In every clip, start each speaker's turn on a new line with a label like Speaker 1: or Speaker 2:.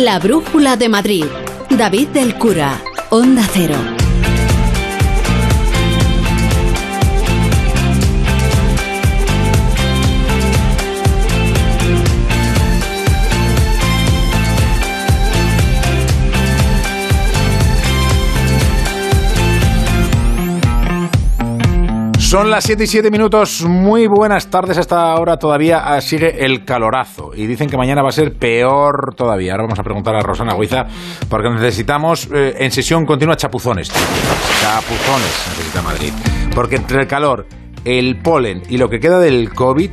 Speaker 1: La Brújula de Madrid. David del Cura. Onda Cero.
Speaker 2: Son las 7 y 7 minutos. Muy buenas tardes. Hasta ahora todavía ah, sigue el calorazo. Y dicen que mañana va a ser peor todavía. Ahora vamos a preguntar a Rosana Guiza porque necesitamos eh, en sesión continua chapuzones. Chapuzones necesita Madrid. Porque entre el calor, el polen y lo que queda del COVID,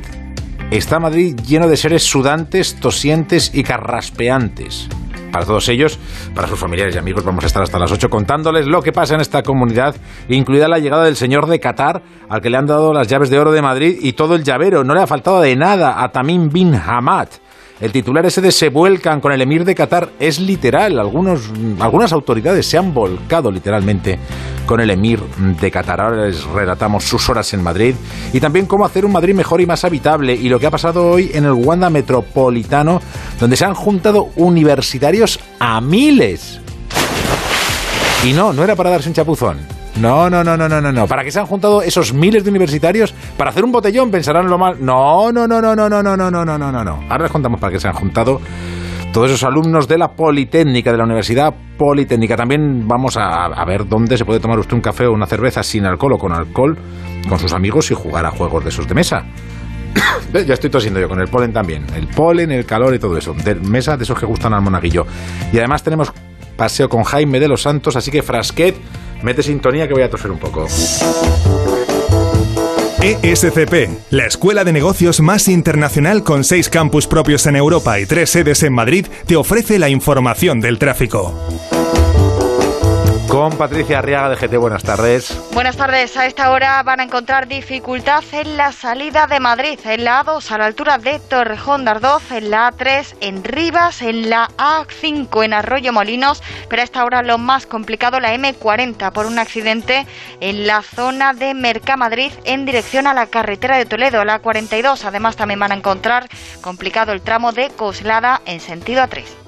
Speaker 2: está Madrid lleno de seres sudantes, tosientes y carraspeantes. Para todos ellos, para sus familiares y amigos, vamos a estar hasta las 8 contándoles lo que pasa en esta comunidad, incluida la llegada del señor de Qatar, al que le han dado las llaves de oro de Madrid y todo el llavero. No le ha faltado de nada a Tamim bin Hamad. El titular ese de se vuelcan con el emir de Qatar es literal. Algunos, algunas autoridades se han volcado literalmente con el emir de Qatar. Ahora les relatamos sus horas en Madrid y también cómo hacer un Madrid mejor y más habitable y lo que ha pasado hoy en el Wanda Metropolitano, donde se han juntado universitarios a miles. Y no, no era para darse un chapuzón. No, no, no, no, no, no, no. ¿Para qué se han juntado esos miles de universitarios? ¿Para hacer un botellón? ¿Pensarán lo mal? No, no, no, no, no, no, no, no, no, no, no, no. Ahora les contamos para qué se han juntado todos esos alumnos de la Politécnica, de la Universidad Politécnica. También vamos a, a, ver dónde se puede tomar usted un café o una cerveza sin alcohol o con alcohol con sus amigos y jugar a juegos de esos de mesa. ya estoy tosiendo yo con el polen también. El polen, el calor y todo eso. De mesa de esos que gustan al monaguillo. Y además tenemos paseo con Jaime de los Santos, así que Frasquet, mete sintonía que voy a toser un poco.
Speaker 3: ESCP, la escuela de negocios más internacional con seis campus propios en Europa y tres sedes en Madrid, te ofrece la información del tráfico.
Speaker 2: Con Patricia Arriaga de GT, buenas tardes.
Speaker 4: Buenas tardes. A esta hora van a encontrar dificultad en la salida de Madrid, en la A2 a la altura de Torrejón de Ardoz, en la A3 en Rivas, en la A5 en Arroyo Molinos, pero a esta hora lo más complicado la M40 por un accidente en la zona de Mercamadrid en dirección a la carretera de Toledo, la A42. Además también van a encontrar complicado el tramo de Coslada en sentido A3.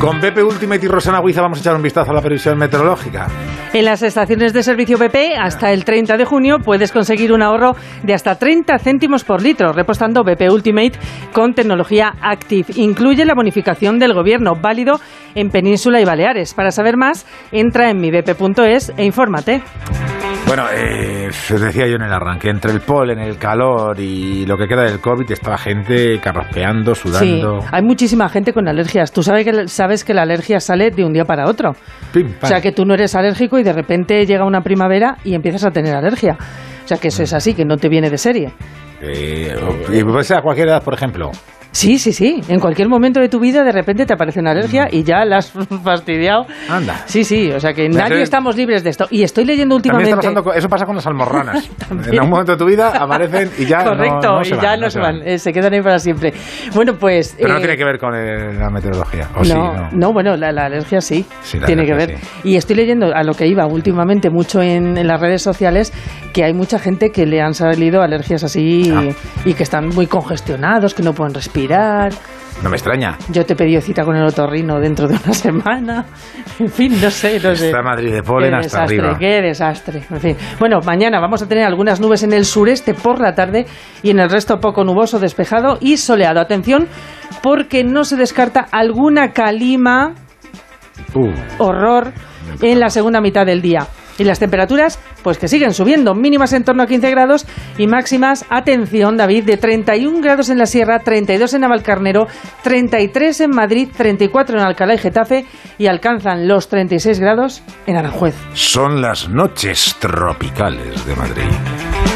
Speaker 2: Con BP Ultimate y Rosana Guiza vamos a echar un vistazo a la previsión meteorológica.
Speaker 5: En las estaciones de servicio BP, hasta el 30 de junio, puedes conseguir un ahorro de hasta 30 céntimos por litro, repostando BP Ultimate con tecnología Active. Incluye la bonificación del gobierno, válido en Península y Baleares. Para saber más, entra en mibp.es e infórmate.
Speaker 2: Bueno, eh, os decía yo en el arranque, entre el polen, el calor y lo que queda del COVID, estaba gente carraspeando, sudando.
Speaker 5: Sí, hay muchísima gente con alergias. Tú sabes que, sabes que la alergia sale de un día para otro.
Speaker 2: Pim,
Speaker 5: O sea, que tú no eres alérgico y de repente llega una primavera y empiezas a tener alergia. O sea, que eso es así, que no te viene de serie.
Speaker 2: Eh, y puede ser a cualquier edad, por ejemplo.
Speaker 5: Sí, sí, sí. En cualquier momento de tu vida de repente te aparece una alergia y ya la has fastidiado.
Speaker 2: Anda.
Speaker 5: Sí, sí. O sea que nadie estamos libres de esto. Y estoy leyendo últimamente...
Speaker 2: está pasando eso pasa con las almorranas. En algún momento de tu vida aparecen y ya no-
Speaker 5: Correcto,
Speaker 2: no, se
Speaker 5: y
Speaker 2: van,
Speaker 5: ya no se van, eh, se quedan ahí para siempre. Bueno, pues...
Speaker 2: Pero no
Speaker 5: eh,
Speaker 2: tiene que ver con el- la meteorología. ¿o
Speaker 5: no,
Speaker 2: sí? no.
Speaker 5: no, bueno, la, la alergia sí,
Speaker 2: Sí, la
Speaker 5: tiene que ver.
Speaker 2: sí.
Speaker 5: Y estoy leyendo a lo que iba últimamente mucho en, en las redes sociales que hay mucha gente que le han salido alergias así
Speaker 2: Ah.
Speaker 5: y que están muy congestionados, que no pueden respirar.
Speaker 2: No me extraña.
Speaker 5: Yo te he pedido cita con el otorrino dentro de una semana. En fin, no sé, no sé.
Speaker 2: Está Madrid de polen
Speaker 5: Qué
Speaker 2: hasta
Speaker 5: desastre,
Speaker 2: arriba.
Speaker 5: qué desastre. En fin. Bueno, mañana vamos a tener algunas nubes en el sureste por la tarde y en el resto poco nuboso, despejado y soleado. Atención, porque no se descarta alguna calima,
Speaker 2: Uh,
Speaker 5: horror, en la segunda mitad del día. Y las temperaturas, pues que siguen subiendo, mínimas en torno a 15 grados y máximas, atención David, de 31 grados en la Sierra, 32 en Navalcarnero, 33 en Madrid, 34 en Alcalá y Getafe y alcanzan los 36 grados en Aranjuez.
Speaker 2: Son las noches tropicales de Madrid.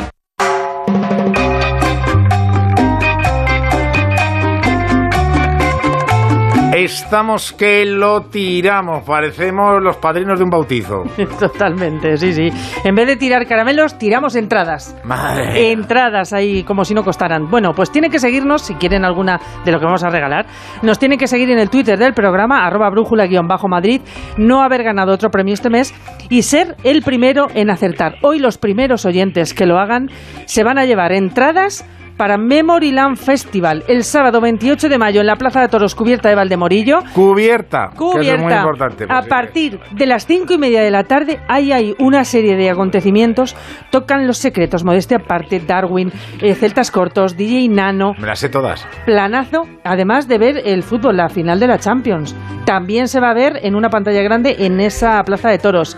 Speaker 2: Estamos que lo tiramos, parecemos los padrinos de un bautizo.
Speaker 5: Totalmente, sí, sí. En vez de tirar caramelos, tiramos entradas.
Speaker 2: Madre.
Speaker 5: Entradas ahí como si no costaran. Bueno, pues tienen que seguirnos, si quieren alguna de lo que vamos a regalar, nos tienen que seguir en el Twitter del programa, arroba brújula-madrid, no haber ganado otro premio este mes y ser el primero en acertar. Hoy los primeros oyentes que lo hagan se van a llevar entradas para Memoryland Festival el sábado 28 de mayo en la Plaza de Toros cubierta de Valdemorillo.
Speaker 2: Cubierta. que eso es muy
Speaker 5: Cubierta.
Speaker 2: importante.
Speaker 5: A partir de las cinco y media de la tarde, ahí hay una serie de acontecimientos. Tocan los secretos, modestia aparte, Darwin, eh, Celtas Cortos, DJ Nano,
Speaker 2: Me las sé todas.
Speaker 5: planazo, además de ver el fútbol, la final de la Champions. También se va a ver en una pantalla grande en esa plaza de toros.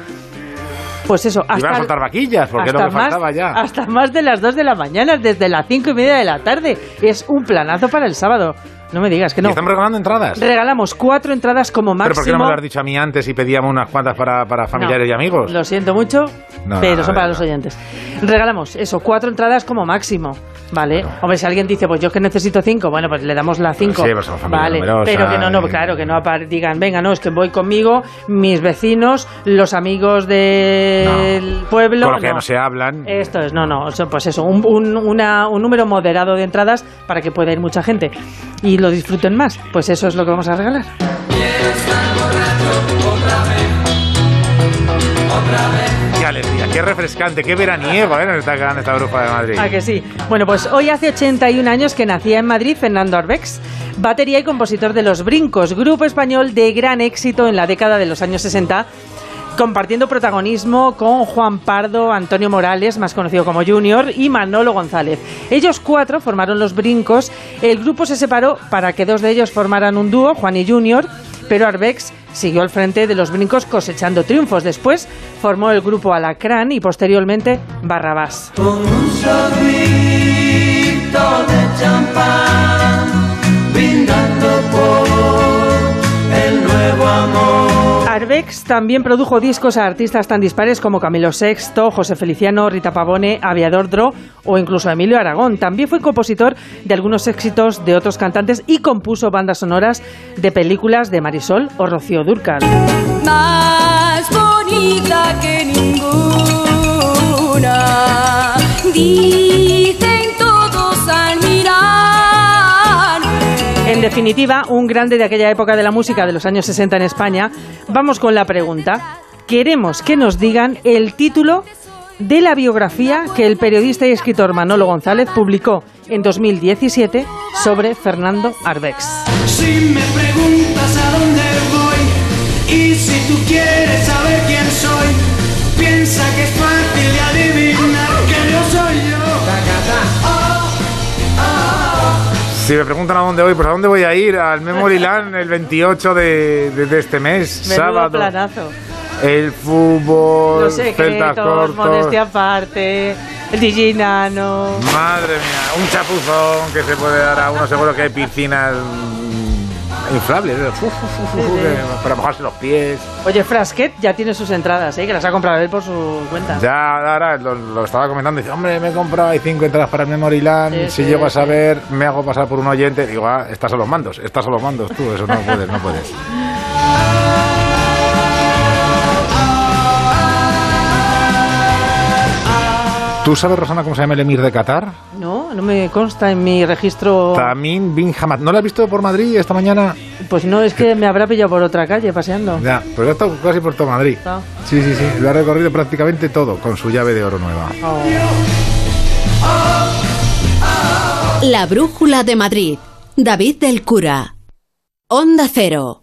Speaker 5: Pues eso,
Speaker 2: Y van a
Speaker 5: hasta,
Speaker 2: soltar vaquillas, porque lo que
Speaker 5: hasta más,
Speaker 2: faltaba ya.
Speaker 5: hasta más de las 2 de la mañana, desde las cinco y media de la tarde. Es un planazo para el sábado. No me digas que
Speaker 2: Y
Speaker 5: no.
Speaker 2: están regalando entradas.
Speaker 5: Regalamos cuatro entradas como máximo.
Speaker 2: ¿Pero por qué no me lo has dicho a mí antes y pedíamos unas cuantas para, para familiares
Speaker 5: No,
Speaker 2: y amigos?
Speaker 5: Lo siento mucho,
Speaker 2: No,
Speaker 5: pero
Speaker 2: no,
Speaker 5: son
Speaker 2: no,
Speaker 5: para
Speaker 2: no.
Speaker 5: los oyentes. Regalamos eso, cuatro entradas como máximo, ¿vale? Hombre, si alguien dice, pues yo es que necesito cinco, bueno, pues le damos las cinco.
Speaker 2: Sí, pues somos familia
Speaker 5: vale,
Speaker 2: numerosa
Speaker 5: pero que no, no,
Speaker 2: y-
Speaker 5: claro, que no apar- digan, venga, no, es que voy conmigo, mis vecinos, los amigos del pueblo.
Speaker 2: Con los que
Speaker 5: no.
Speaker 2: no se hablan.
Speaker 5: Esto es, no, no, pues eso, un, un- una- un número moderado de entradas para que pueda ir mucha gente y lo disfruten más. Pues eso es lo que vamos a regalar.
Speaker 2: Qué refrescante, qué veraniego, ¿eh? Nos está quedando esta bruja de Madrid.
Speaker 5: ¿A que sí? Bueno, pues hoy hace 81 años que nacía en Madrid Fernando Arbex, batería y compositor de Los Brincos, grupo español de gran éxito en la década de los años 60, compartiendo protagonismo con Juan Pardo, Antonio Morales, más conocido como Junior, y Manolo González. Ellos cuatro formaron Los Brincos, el grupo se separó para que dos de ellos formaran un dúo, Juan y Junior, pero Arbex siguió al frente de Los Brincos cosechando triunfos. Después formó el grupo Alacrán y posteriormente Barrabás. Arbex también produjo discos a artistas tan dispares como Camilo VI, José Feliciano, Rita Pavone, Aviador Dro o incluso Emilio Aragón. También fue compositor de algunos éxitos de otros cantantes y compuso bandas sonoras de películas de Marisol o Rocío Dúrcal.
Speaker 6: Más bonita que ninguna.
Speaker 5: Definitiva, un grande de aquella época de la música de los años 60 en España. Vamos con la pregunta. Queremos que nos digan el título de la biografía que el periodista y escritor Manolo González publicó en 2017 sobre Fernando Arbex.
Speaker 7: Si me
Speaker 2: preguntan a dónde voy, pues a dónde voy a ir, al Memoryland el 28 de, de- de este mes,
Speaker 5: Menudo
Speaker 2: sábado.
Speaker 5: planazo.
Speaker 2: El fútbol,
Speaker 5: Los secretos,
Speaker 2: cortos.
Speaker 5: modestia aparte, el DJ Nano.
Speaker 2: Madre mía, un chapuzón que se puede dar a uno. Seguro que hay piscinas inflables, ¿eh? Que- para mojarse los pies.
Speaker 5: Oye, Frasquet ya tiene sus entradas, ¿eh? que las ha comprado él por su cuenta.
Speaker 2: Ya, ahora lo, lo estaba comentando. Dice, hombre, me he comprado hay cinco entradas para Memoryland.
Speaker 5: Sí,
Speaker 2: si
Speaker 5: sí,
Speaker 2: llego a
Speaker 5: sí.
Speaker 2: saber, me hago pasar por un oyente. Digo, ah, estás a los mandos, estás a los mandos tú. Eso no puedes, no puedes. ¿Tú sabes, Rosana, cómo se llama el emir de Qatar?
Speaker 5: No, no me consta en mi registro.
Speaker 2: Tamim bin Hamad. ¿No lo has visto por Madrid esta mañana?
Speaker 5: Pues no, es que me habrá pillado por otra calle paseando.
Speaker 2: Ya, pues ha estado casi por todo Madrid.
Speaker 5: Ah.
Speaker 2: Sí, sí, sí. Lo ha recorrido prácticamente todo con su llave de oro nueva.
Speaker 5: Oh.
Speaker 1: La brújula de Madrid. David del Cura. Onda Cero.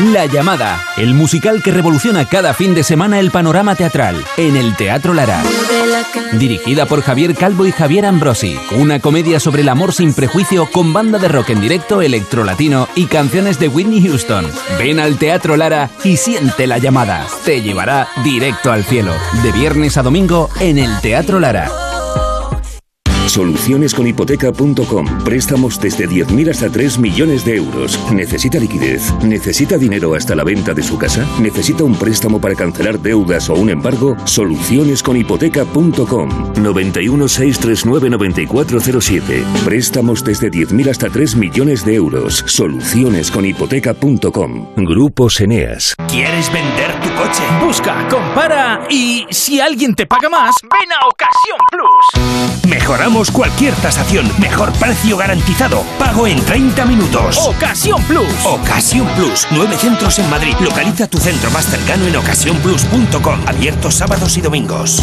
Speaker 8: La llamada, el musical que revoluciona cada fin de semana el panorama teatral, en el Teatro Lara. Dirigida por Javier Calvo y Javier Ambrosi, una comedia sobre el amor sin prejuicio con banda de rock en directo, electrolatino y canciones de Whitney Houston. Ven al Teatro Lara y siente la llamada. Te llevará directo al cielo. De viernes a domingo en el Teatro Lara.
Speaker 9: Solucionesconhipoteca.com. Préstamos desde 10.000 hasta 3 millones de euros. ¿Necesita liquidez? ¿Necesita dinero hasta la venta de su casa? ¿Necesita un préstamo para cancelar deudas o un embargo? Solucionesconhipoteca.com. 91 639 9407. Préstamos desde 10.000 hasta 3 millones de euros. Solucionesconhipoteca.com. Grupos Eneas.
Speaker 10: ¿Quieres vender tu coche? Busca, compara y si alguien te paga más, ven a Ocasión Plus. Mejoramos cualquier tasación. Mejor precio garantizado. Pago en 30 minutos. Ocasión Plus. Ocasión Plus. Nueve centros en Madrid. Localiza tu centro más cercano en ocasiónplus.com. Abiertos sábados y domingos.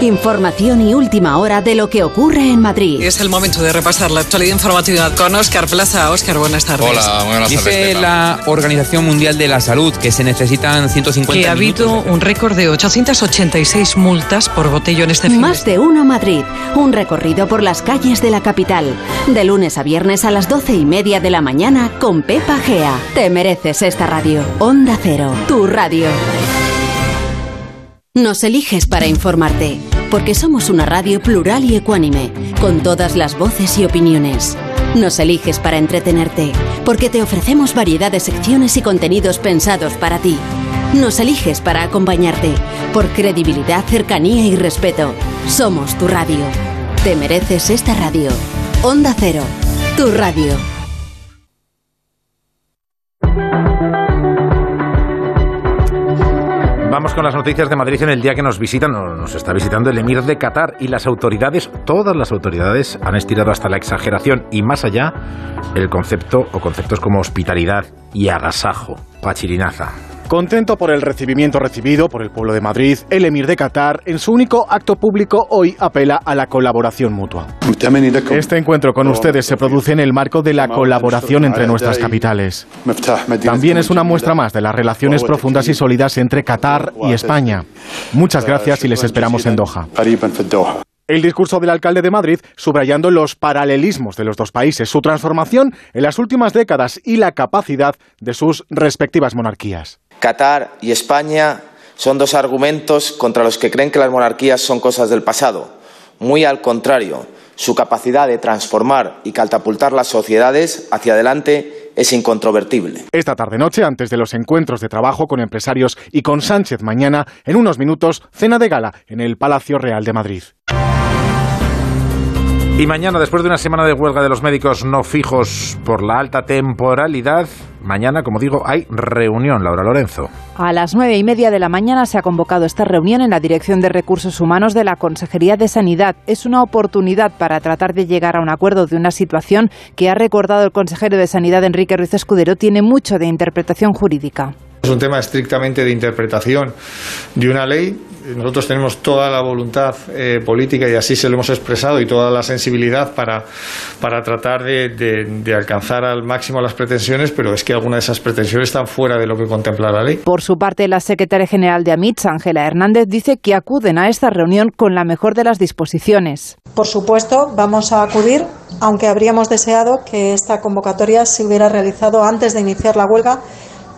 Speaker 1: Información y última hora de lo que ocurre en Madrid.
Speaker 11: Es el momento de repasar la actualidad informativa con Óscar Plaza. Óscar, buenas tardes.
Speaker 12: Hola, buenas
Speaker 11: Dice
Speaker 12: tardes.
Speaker 11: la-
Speaker 12: la Organización Mundial de la Salud que se necesitan 150
Speaker 11: que ha habido un récord de 886 multas por botellón este fin
Speaker 1: Más de uno Madrid. Un recorrido por las calles de la capital. De lunes a viernes a las doce y media de la mañana con Pepa Gea. Te mereces esta radio. Onda Cero, tu radio. Nos eliges para informarte, porque somos una radio plural y ecuánime, con todas las voces y opiniones. Nos eliges para entretenerte, porque te ofrecemos variedad de secciones y contenidos pensados para ti. Nos eliges para acompañarte, por credibilidad, cercanía y respeto. Somos tu radio. Te mereces esta radio. Onda Cero, tu radio.
Speaker 2: Vamos con las noticias de Madrid en el día que nos visitan, nos está visitando el emir de Qatar y las autoridades, todas las autoridades han estirado hasta la exageración y más allá el concepto o conceptos como hospitalidad y agasajo, pachirinaza.
Speaker 13: Contento por el recibimiento recibido por el pueblo de Madrid, el emir de Qatar, en su único acto público, hoy apela a la colaboración mutua. Este encuentro con ustedes se produce en el marco de la colaboración entre nuestras capitales. También es una muestra más de las relaciones profundas y sólidas entre Qatar y España. Muchas gracias y les esperamos en Doha. El discurso del alcalde de Madrid subrayando los paralelismos de los dos países, su transformación en las últimas décadas y la capacidad de sus respectivas monarquías.
Speaker 14: Qatar y España son dos argumentos contra los que creen que las monarquías son cosas del pasado. Muy al contrario, su capacidad de transformar y catapultar las sociedades hacia adelante es incontrovertible.
Speaker 13: Esta tarde-noche, antes de los encuentros de trabajo con empresarios y con Sánchez mañana, en unos minutos, cena de gala en el Palacio Real de Madrid.
Speaker 2: Y mañana, después de una semana de huelga de los médicos no fijos por la alta temporalidad, mañana, como digo, hay reunión, Laura Lorenzo.
Speaker 15: A las nueve y media de la mañana se ha convocado esta reunión en la Dirección de Recursos Humanos de la Consejería de Sanidad. Es una oportunidad para tratar de llegar a un acuerdo de una situación que ha recordado el consejero de Sanidad, Enrique Ruiz Escudero, tiene mucho de interpretación jurídica.
Speaker 16: Es un tema estrictamente de interpretación de una ley. Nosotros tenemos toda la voluntad eh, política y así se lo hemos expresado y toda la sensibilidad para, para tratar de, de- de alcanzar al máximo las pretensiones, pero es que algunas de esas pretensiones están fuera de lo que contempla la ley.
Speaker 15: Por su parte, la secretaria general de AMITS, Ángela Hernández, dice que acuden a esta reunión con la mejor de las disposiciones.
Speaker 17: Por supuesto, vamos a acudir
Speaker 18: aunque habríamos deseado que esta convocatoria se hubiera realizado antes de iniciar la huelga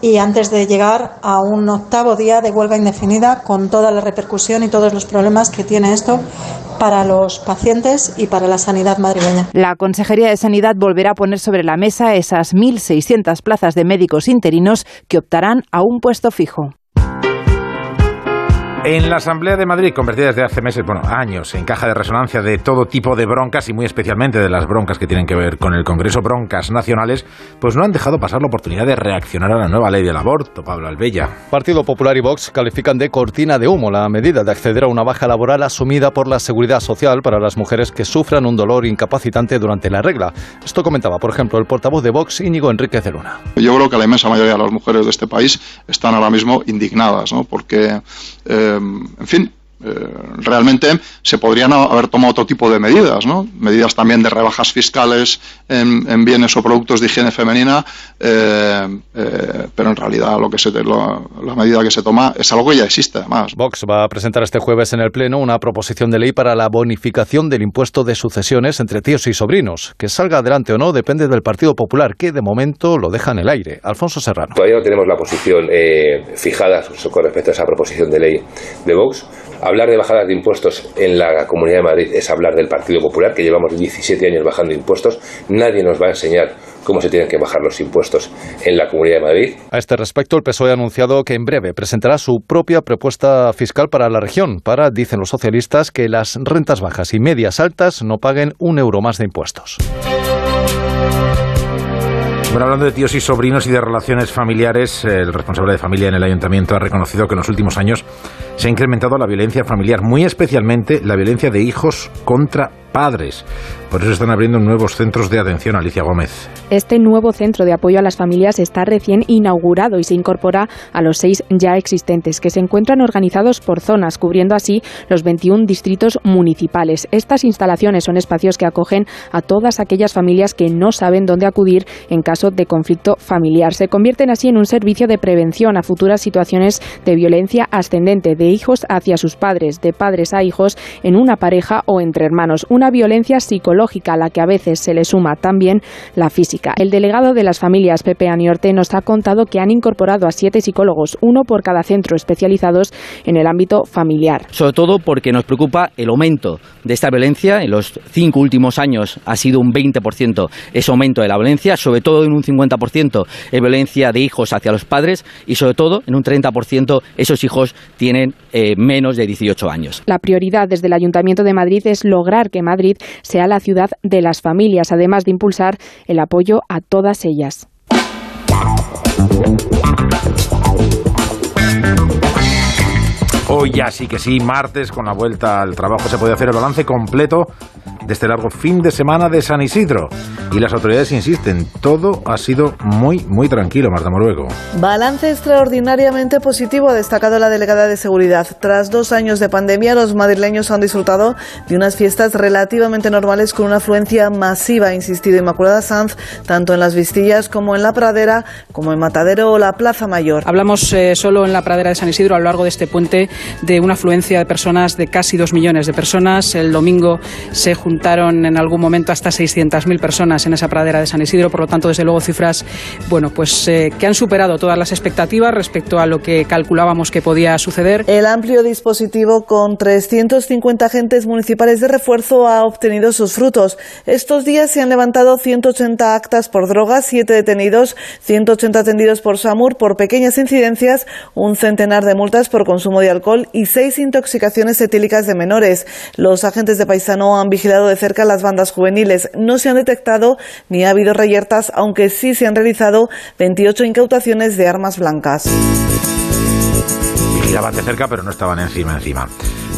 Speaker 18: y antes de llegar a un octavo día de huelga indefinida con toda la repercusión y todos los problemas que tiene esto para los pacientes y para la sanidad madrileña.
Speaker 15: La Consejería de Sanidad volverá a poner sobre la mesa esas 1.600 plazas de médicos interinos que optarán a un puesto fijo.
Speaker 2: En la Asamblea de Madrid, convertida desde hace meses, bueno, años, en caja de resonancia de todo tipo de broncas y muy especialmente de las broncas que tienen que ver con el Congreso, broncas nacionales, pues no han dejado pasar la oportunidad de reaccionar a la nueva ley del aborto, Pablo Albella.
Speaker 19: Partido Popular y Vox califican de cortina de humo la medida de acceder a una baja laboral asumida por la Seguridad Social para las mujeres que sufran un dolor incapacitante durante la regla. Esto comentaba, por ejemplo, el portavoz de Vox, Íñigo Enrique de Luna.
Speaker 20: Yo creo que la inmensa mayoría de las mujeres de este país están ahora mismo indignadas, ¿no? Porque eh, en fin, eh, realmente se podrían haber tomado otro tipo de medidas, ¿no? Medidas también de rebajas fiscales en, bienes o productos de higiene femenina, eh, eh, pero en realidad lo que se la medida que se toma es algo que ya existe además.
Speaker 19: Vox va a presentar este jueves en el Pleno una proposición de ley para la bonificación del impuesto de sucesiones entre tíos y sobrinos. Que salga adelante o no depende del Partido Popular, que de momento lo deja en el aire. Alfonso Serrano.
Speaker 17: Todavía no tenemos la posición fijada con respecto a esa proposición de ley de Vox Hablar de bajadas de impuestos en la Comunidad de Madrid es hablar del Partido Popular, que llevamos 17 años bajando impuestos. Nadie nos va a enseñar cómo se tienen que bajar los impuestos en la Comunidad de Madrid.
Speaker 19: A este respecto, el PSOE ha anunciado que en breve presentará su propia propuesta fiscal para la región, para, dicen los socialistas, que las rentas bajas y medias altas no paguen un euro más de impuestos.
Speaker 2: Bueno, hablando de tíos y sobrinos y de relaciones familiares, el responsable de familia en el ayuntamiento ha reconocido que en los últimos años se ha incrementado la violencia familiar, muy especialmente la violencia de hijos contra padres. Por eso están abriendo nuevos centros de atención, Alicia Gómez.
Speaker 21: Este nuevo centro de apoyo a las familias está recién inaugurado y se incorpora a los seis ya existentes, que se encuentran organizados por zonas, cubriendo así los 21 distritos municipales. Estas instalaciones son espacios que acogen a todas aquellas familias que no saben dónde acudir en caso de conflicto familiar. Se convierten así en un servicio de prevención a futuras situaciones de violencia ascendente, de hijos hacia sus padres, de padres a hijos en una pareja o entre hermanos. Una violencia psicológica a la que a veces se le suma también la física. El delegado de las familias, Pepe Aniorte, nos ha contado que han incorporado a siete psicólogos, uno por cada centro especializados en el ámbito familiar.
Speaker 22: Sobre todo porque nos preocupa el aumento de esta violencia. En los cinco últimos años ha sido un 20% ese aumento de la violencia, sobre todo en un 50% es violencia de hijos hacia los padres y sobre todo en un 30% esos hijos tienen eh, menos de 18 años.
Speaker 21: La prioridad desde el Ayuntamiento de Madrid es lograr que Madrid sea la ciudad de las familias, además de impulsar el apoyo a todas ellas.
Speaker 2: Hoy ya sí que sí, martes, con la vuelta al trabajo, se puede hacer el balance completo de este largo fin de semana de San Isidro. Y las autoridades insisten, todo ha sido muy, muy tranquilo, Marta Moruego.
Speaker 23: Balance extraordinariamente positivo, ha destacado la delegada de seguridad. Tras dos años de pandemia, los madrileños han disfrutado de unas fiestas relativamente normales con una afluencia masiva, ha insistido Inmaculada Sanz, tanto en las Vistillas como en la Pradera, como en Matadero o la Plaza Mayor.
Speaker 24: Hablamos eh, solo en la Pradera de San Isidro a lo largo de este puente de una afluencia de personas de casi dos millones de personas. El domingo se juntaron en algún momento hasta 600.000 personas en esa pradera de San Isidro, por lo tanto, desde luego, cifras bueno, pues, eh, que han superado todas las expectativas respecto a lo que calculábamos que podía suceder.
Speaker 23: El amplio dispositivo con 350 agentes municipales de refuerzo ha obtenido sus frutos. Estos días se han levantado 180 actas por drogas, 7 detenidos, 180 atendidos por SAMUR por pequeñas incidencias, un centenar de multas por consumo de alcohol y seis intoxicaciones etílicas de menores. Los agentes de Paisano han vigilado de cerca las bandas juveniles. No se han detectado ni ha habido reyertas, aunque sí se han realizado 28 incautaciones de armas blancas.
Speaker 2: Vigilaban de cerca, pero no estaban encima, encima.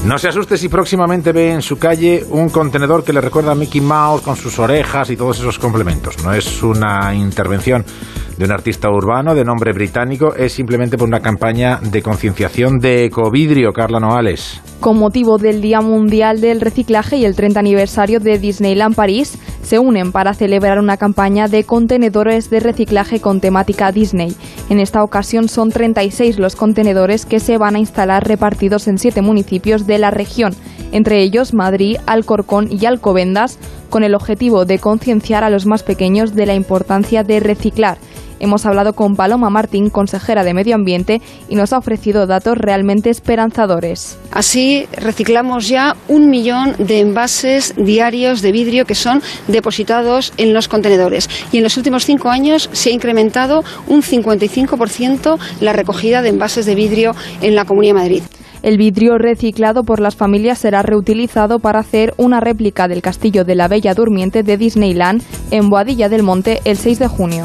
Speaker 2: No se asuste si próximamente ve en su calle un contenedor que le recuerda a Mickey Mouse con sus orejas y todos esos complementos. No es una intervención de un artista urbano de nombre británico, es simplemente por una campaña de concienciación de ecovidrio, Carla Noales.
Speaker 21: Con motivo del Día Mundial del Reciclaje y el 30 aniversario de Disneyland París, se unen para celebrar una campaña de contenedores de reciclaje con temática Disney. En esta ocasión son 36 los contenedores que se van a instalar repartidos en siete municipios de la región.
Speaker 25: entre ellos Madrid, Alcorcón y Alcobendas, con el objetivo de concienciar a los más pequeños de la importancia de reciclar. Hemos hablado con Paloma Martín, consejera de Medio Ambiente, y nos ha ofrecido datos realmente esperanzadores.
Speaker 26: Así reciclamos ya un millón de envases diarios de vidrio que son depositados en los contenedores. Y en los últimos cinco años se ha incrementado un 55% la recogida de envases de vidrio en la Comunidad de Madrid.
Speaker 25: El vidrio reciclado por las familias será reutilizado para hacer una réplica del castillo de la Bella Durmiente de Disneyland en Boadilla del Monte el 6 de junio.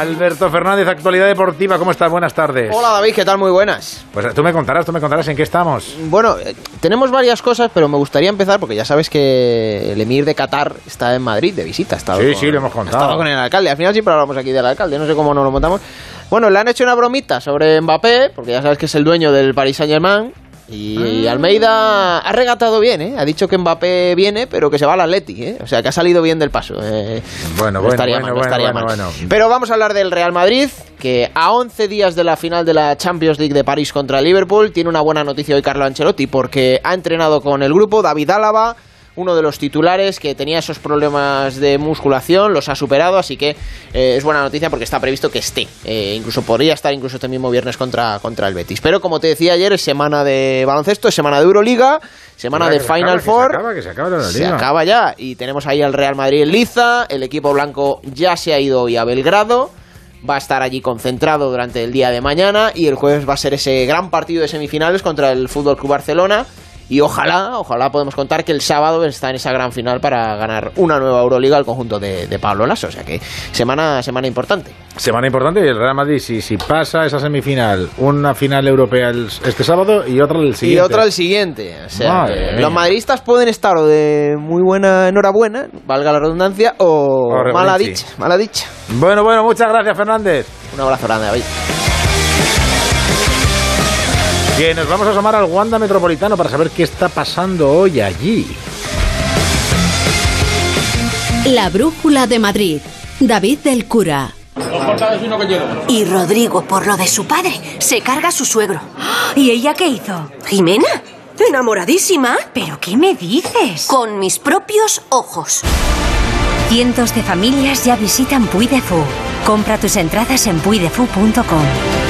Speaker 2: Alberto Fernández, actualidad deportiva, ¿cómo estás? Buenas tardes.
Speaker 27: Hola David, ¿qué tal? Muy buenas.
Speaker 2: Pues tú me contarás, tú me contarás en qué estamos.
Speaker 27: Bueno, eh, tenemos varias cosas, pero me gustaría empezar porque ya sabes que el emir de Qatar está en Madrid de visita. Ha
Speaker 2: Sí,
Speaker 27: con-
Speaker 2: sí, lo hemos
Speaker 27: ha
Speaker 2: contado.
Speaker 27: estado con el alcalde. Al final siempre hablamos aquí del alcalde, no sé cómo nos lo montamos. Bueno, le han hecho una bromita sobre Mbappé, porque ya sabes que es el dueño del Paris Saint Germain. Y. Almeida ha regatado bien, ¿eh? Ha dicho que Mbappé viene, pero que se va al Atleti, ¿eh? O sea, que ha salido bien del paso. eh.
Speaker 2: Bueno,
Speaker 27: no
Speaker 2: bueno,
Speaker 27: estaría
Speaker 2: bueno,
Speaker 27: mal, no
Speaker 2: bueno,
Speaker 27: estaría
Speaker 2: bueno,
Speaker 27: mal.
Speaker 2: bueno.
Speaker 27: Pero vamos a hablar del Real Madrid, que a 11 días de la final de la Champions League de París contra el Liverpool, tiene una buena noticia hoy Carlo Ancelotti, porque ha entrenado con el grupo David Álava, uno de los titulares que tenía esos problemas de musculación, los ha superado, así que eh, es buena noticia porque está previsto que esté. Eh, incluso podría estar incluso este mismo viernes contra, contra el Betis. Pero como te decía ayer, es semana de baloncesto, es semana de Euroliga, semana de Final
Speaker 2: acaba, que se
Speaker 27: Four.
Speaker 2: acaba, que se acaba la
Speaker 27: Se acaba ya y tenemos ahí al Real Madrid en liza, el equipo blanco ya se ha ido hoy a Belgrado, va a estar allí concentrado durante el día de mañana y el jueves va a ser ese gran partido de semifinales contra el Fútbol Club Barcelona y ojalá, ojalá podemos contar que el sábado está en esa gran final para ganar una nueva Euroliga al conjunto de, de Pablo Lasso, o sea que semana semana importante.
Speaker 2: Semana importante y el Real Madrid, si, si pasa esa semifinal, una final europea el- este sábado y otra el siguiente.
Speaker 27: Y otra el siguiente. O sea, los madridistas pueden estar o de muy buena enhorabuena, valga la redundancia, o
Speaker 2: O
Speaker 27: mala dicha, mala dicha.
Speaker 2: Bueno, bueno, muchas gracias, Fernández.
Speaker 27: Un abrazo grande, David.
Speaker 2: Que nos vamos a asomar al Wanda Metropolitano para saber qué está pasando hoy allí.
Speaker 1: La Brújula de Madrid. David del Cura.
Speaker 28: Y Rodrigo, por lo de su padre, se carga a su suegro. ¿Y ella qué hizo? ¿Jimena? ¿Enamoradísima? ¿Pero qué me dices? Con mis propios ojos.
Speaker 29: Cientos de familias ya visitan Puy de Fou. Compra tus entradas en puydefou.com.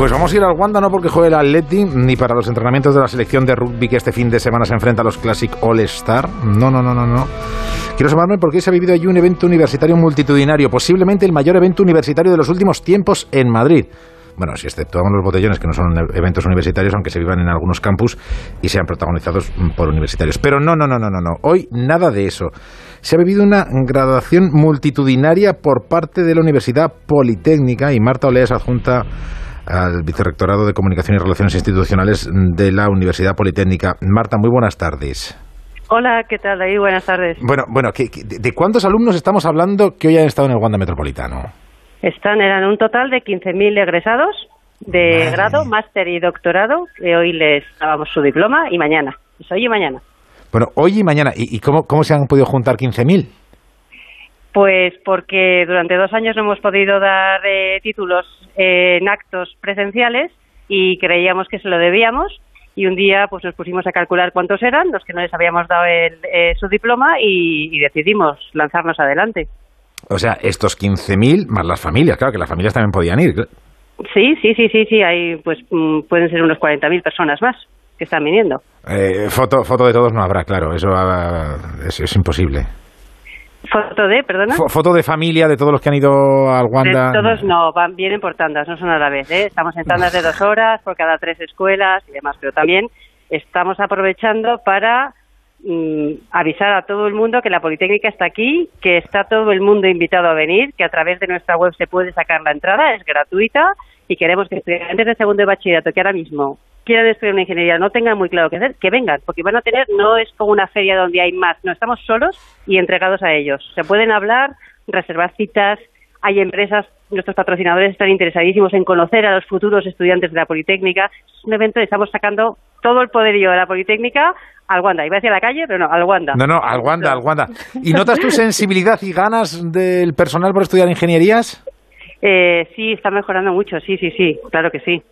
Speaker 2: Pues vamos a ir al Wanda no porque juegue el Atleti ni para los entrenamientos de la selección de rugby que este fin de semana se enfrenta a los Classic All Star. No, no, no, no, no. Quiero sumarme porque se ha vivido allí un evento universitario multitudinario, posiblemente el mayor evento universitario de los últimos tiempos en Madrid. bueno, si exceptuamos los botellones que no son eventos universitarios, aunque se vivan en algunos campus y sean protagonizados por universitarios. Pero no, no, no, no, no, no. Hoy nada de eso. Se ha vivido una graduación multitudinaria por parte de la Universidad Politécnica y Marta Olea es adjunta al Vicerrectorado de Comunicación y Relaciones Institucionales de la Universidad Politécnica. Marta, muy buenas tardes.
Speaker 30: Hola, ¿qué tal ahí? Buenas tardes.
Speaker 2: Bueno, bueno de cuántos alumnos estamos hablando que hoy han estado en el Wanda Metropolitano?
Speaker 30: Están, eran un total de 15.000 egresados de grado, máster y doctorado, que hoy les dábamos su diploma y mañana. Es hoy y mañana.
Speaker 2: Bueno, hoy y mañana. ¿Y, cómo, cómo se han podido juntar 15.000?
Speaker 30: Pues porque durante dos años no hemos podido dar eh, títulos en actos presenciales y creíamos que se lo debíamos y un día pues nos pusimos a calcular cuántos eran los que no les habíamos dado eh, su diploma y, decidimos lanzarnos adelante.
Speaker 2: O sea, estos 15.000 más las familias, claro que las familias también podían ir.
Speaker 30: Sí, sí, sí, sí, sí, hay pues mm, pueden ser unos 40.000 personas más que están viniendo.
Speaker 2: Eh, foto, foto de todos no habrá, claro, eso ah, es imposible.
Speaker 30: ¿Foto de, perdona?
Speaker 2: foto de familia de todos los que han ido al Wanda.
Speaker 30: todos no, van, vienen por tandas, no son a la vez. ¿eh? Estamos en tandas de dos horas por cada tres escuelas y demás, pero también estamos aprovechando para mm, avisar a todo el mundo que la Politécnica está aquí, que está todo el mundo invitado a venir, que a través de nuestra web se puede sacar la entrada, es gratuita y queremos que estudiantes de segundo de bachillerato que ahora mismo quieran estudiar una ingeniería no tengan muy claro qué hacer, que vengan, porque van a tener, no es como una feria donde hay más, no, estamos solos y entregados a ellos. Se pueden hablar, reservar citas, hay empresas, nuestros patrocinadores están interesadísimos en conocer a los futuros estudiantes de la Politécnica. Es un evento estamos sacando todo el poderío de la Politécnica al Wanda. Iba a decir a la calle, pero no, al Wanda.
Speaker 2: No, no, al Wanda, al Wanda. ¿Y notas tu sensibilidad y ganas del personal por estudiar ingenierías?
Speaker 30: Eh, sí, está mejorando mucho, sí, sí, sí, claro que sí.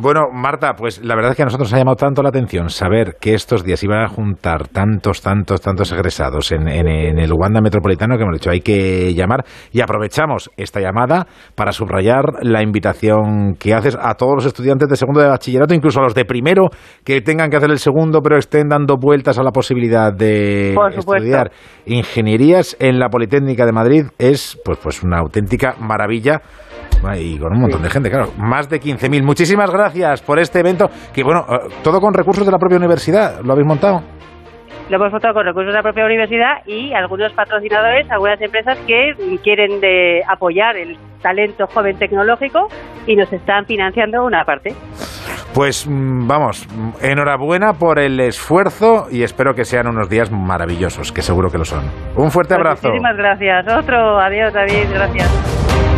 Speaker 2: Bueno, Marta, pues la verdad es que a nosotros nos ha llamado tanto la atención saber que estos días iban a juntar tantos, tantos, tantos egresados en, el Uganda Metropolitano que hemos dicho hay que llamar. Y aprovechamos esta llamada para subrayar la invitación que haces a todos los estudiantes de segundo de bachillerato, incluso a los de primero que tengan que hacer el segundo pero estén dando vueltas a la posibilidad de estudiar. Ingenierías en la Politécnica de Madrid. Es pues, pues una auténtica maravilla y con un montón de gente, claro. Más de 15.000. Muchísimas gracias por este evento, que bueno, eh, todo con recursos de la propia universidad. ¿Lo habéis montado?
Speaker 30: Lo hemos montado con recursos de la propia universidad y algunos patrocinadores, algunas empresas que quieren de apoyar el talento joven tecnológico y nos están financiando una parte.
Speaker 2: Pues mm, vamos, enhorabuena por el esfuerzo y espero que sean unos días maravillosos, que seguro que lo son. Un fuerte pues abrazo.
Speaker 30: Muchísimas gracias. Otro. Adiós, David. Gracias.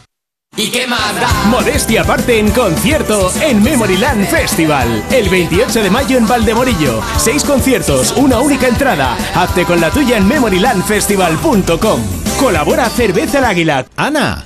Speaker 31: ¿Y qué más da?
Speaker 32: Modestia aparte en concierto en Memoryland Festival. El 28 de mayo en Valdemorillo. Seis conciertos, una única entrada. Hazte con la tuya en memorylandfestival.com. Colabora Cerveza el Águila.
Speaker 33: Ana,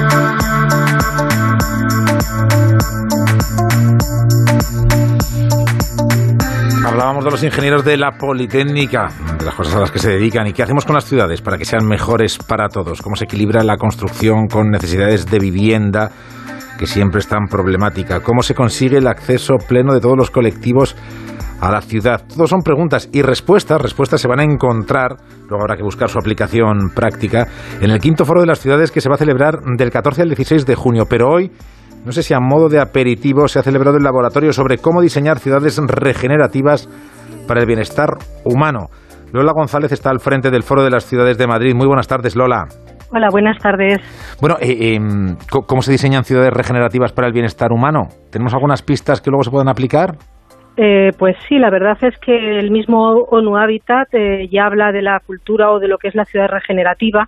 Speaker 2: Hablábamos de los ingenieros de la Politécnica, de las cosas a las que se dedican y qué hacemos con las ciudades para que sean mejores para todos, cómo se equilibra la construcción con necesidades de vivienda que siempre es tan problemática, cómo se consigue el acceso pleno de todos los colectivos a la ciudad. Todos son preguntas y respuestas. Respuestas se van a encontrar, luego habrá que buscar su aplicación práctica, en el quinto foro de las ciudades que se va a celebrar del 14 al 16 de junio. Pero hoy, no sé si a modo de aperitivo, se ha celebrado el laboratorio sobre cómo diseñar ciudades regenerativas para el bienestar humano. Lola González está al frente del Foro de las Ciudades de Madrid. Muy buenas tardes, Lola.
Speaker 34: Hola, buenas tardes.
Speaker 2: Bueno, eh, em, ¿cómo se diseñan ciudades regenerativas para el bienestar humano? ¿Tenemos algunas pistas que luego se puedan aplicar?
Speaker 34: Eh, pues sí, la verdad es que el mismo ONU Habitat eh, ya habla de la cultura o de lo que es la ciudad regenerativa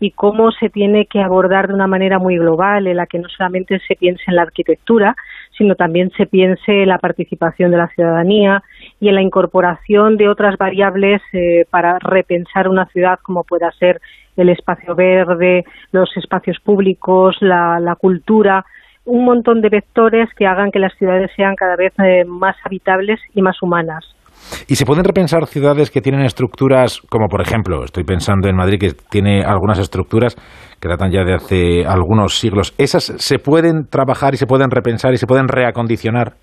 Speaker 34: y cómo se tiene que abordar de una manera muy global, en la que no solamente se piense en la arquitectura, sino también se piense en la participación de la ciudadanía y en la incorporación de otras variables eh, para repensar una ciudad como pueda ser el espacio verde, los espacios públicos, la, cultura, un montón de vectores que hagan que las ciudades sean cada vez eh, más habitables y más humanas.
Speaker 2: ¿Y se pueden repensar ciudades que tienen estructuras, como por ejemplo, estoy pensando en Madrid, que tiene algunas estructuras que datan ya de hace algunos siglos? ¿Esas se pueden trabajar y se pueden repensar y se pueden reacondicionar?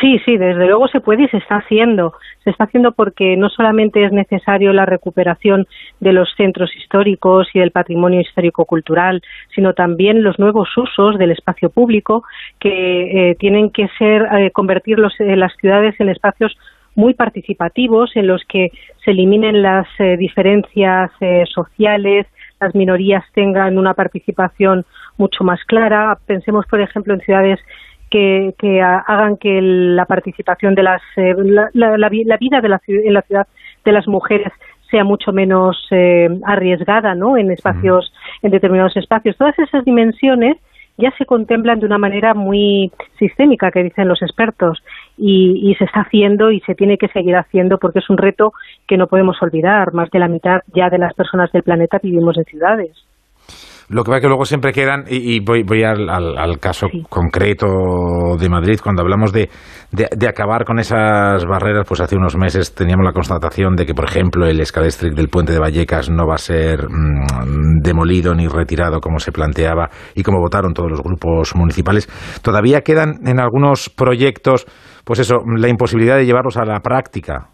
Speaker 34: Sí, sí, desde luego se puede y se está haciendo. Se está haciendo porque no solamente es necesario la recuperación de los centros históricos y del patrimonio histórico-cultural, sino también los nuevos usos del espacio público que eh, tienen que ser convertir eh, las ciudades en espacios muy participativos en los que se eliminen las eh, diferencias eh, sociales, las minorías tengan una participación mucho más clara. Pensemos, por ejemplo, en ciudades que, hagan que la participación de las eh, la, vida de la, en la ciudad de las mujeres sea mucho menos arriesgada, ¿no? En espacios, en determinados espacios. Todas esas dimensiones ya se contemplan de una manera muy sistémica, que dicen los expertos, y, se está haciendo y se tiene que seguir haciendo porque es un reto que no podemos olvidar. Más de la mitad ya de las personas del planeta vivimos en ciudades.
Speaker 2: Lo que va que luego siempre quedan, y, voy, voy al, caso concreto de Madrid, cuando hablamos de, de, acabar con esas barreras, pues hace unos meses teníamos la constatación de que, por ejemplo, el escalestric del puente de Vallecas no va a ser mm, demolido ni retirado como se planteaba y como votaron todos los grupos municipales. Todavía quedan en algunos proyectos, pues eso, la imposibilidad de llevarlos a la práctica.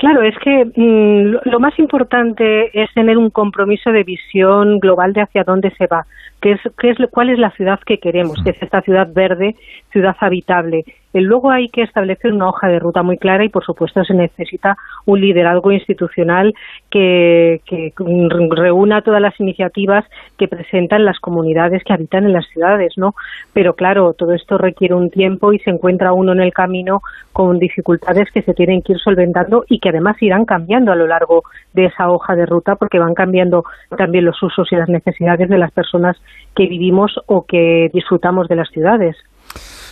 Speaker 34: Claro, es que mm, lo más importante es tener un compromiso de visión global de hacia dónde se va, qué es, qué es, cuál es la ciudad que queremos, que es esta ciudad verde, ciudad habitable. Y luego hay que establecer una hoja de ruta muy clara y, por supuesto, se necesita un liderazgo institucional que, que reúna todas las iniciativas que presentan las comunidades que habitan en las ciudades, ¿no? Pero claro, todo esto requiere un tiempo y se encuentra uno en el camino con dificultades que se tienen que ir solventando y que además irán cambiando a lo largo de esa hoja de ruta porque van cambiando también los usos y las necesidades de las personas que vivimos o que disfrutamos de las ciudades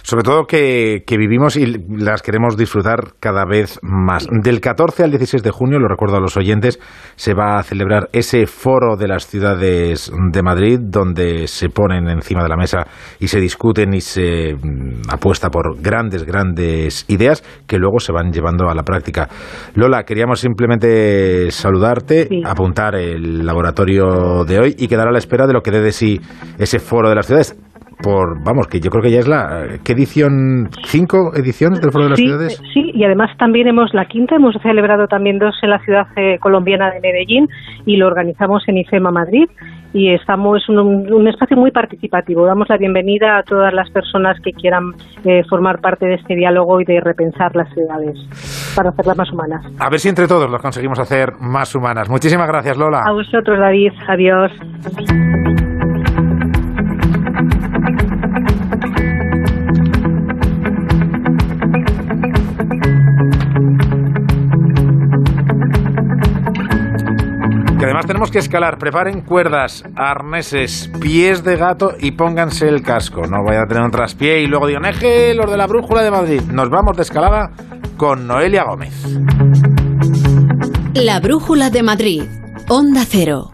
Speaker 2: sobre todo que, vivimos y las queremos disfrutar cada vez más. Del 14 al 16 de junio, lo recuerdo a los oyentes, se va a celebrar ese foro de las ciudades de Madrid, donde se ponen encima de la mesa y se discuten y se mm, apuesta por grandes, grandes ideas que luego se van llevando a la práctica. Lola, queríamos simplemente saludarte, apuntar el laboratorio de hoy y quedar a la espera de lo que dé de sí ese foro de las ciudades por, vamos, que yo creo que ya es la, ¿qué edición? ¿Cinco ediciones del Foro de las Ciudades?
Speaker 34: Sí, y además también hemos la quinta, hemos celebrado también dos en la ciudad eh, colombiana de Medellín y lo organizamos en IFEMA Madrid y estamos un, un, espacio muy participativo. Damos la bienvenida a todas las personas que quieran eh, formar parte de este diálogo y de repensar las ciudades para hacerlas más humanas.
Speaker 2: A ver si entre todos las conseguimos hacer más humanas. Muchísimas gracias, Lola.
Speaker 34: A vosotros, David. Adiós.
Speaker 2: Además tenemos que escalar. Preparen cuerdas, arneses, pies de gato y pónganse el casco. No vayan a tener un traspié y luego digan, eje, los de la brújula de Madrid. Nos vamos de escalada con Noelia Gómez.
Speaker 1: La brújula de Madrid. Onda Cero.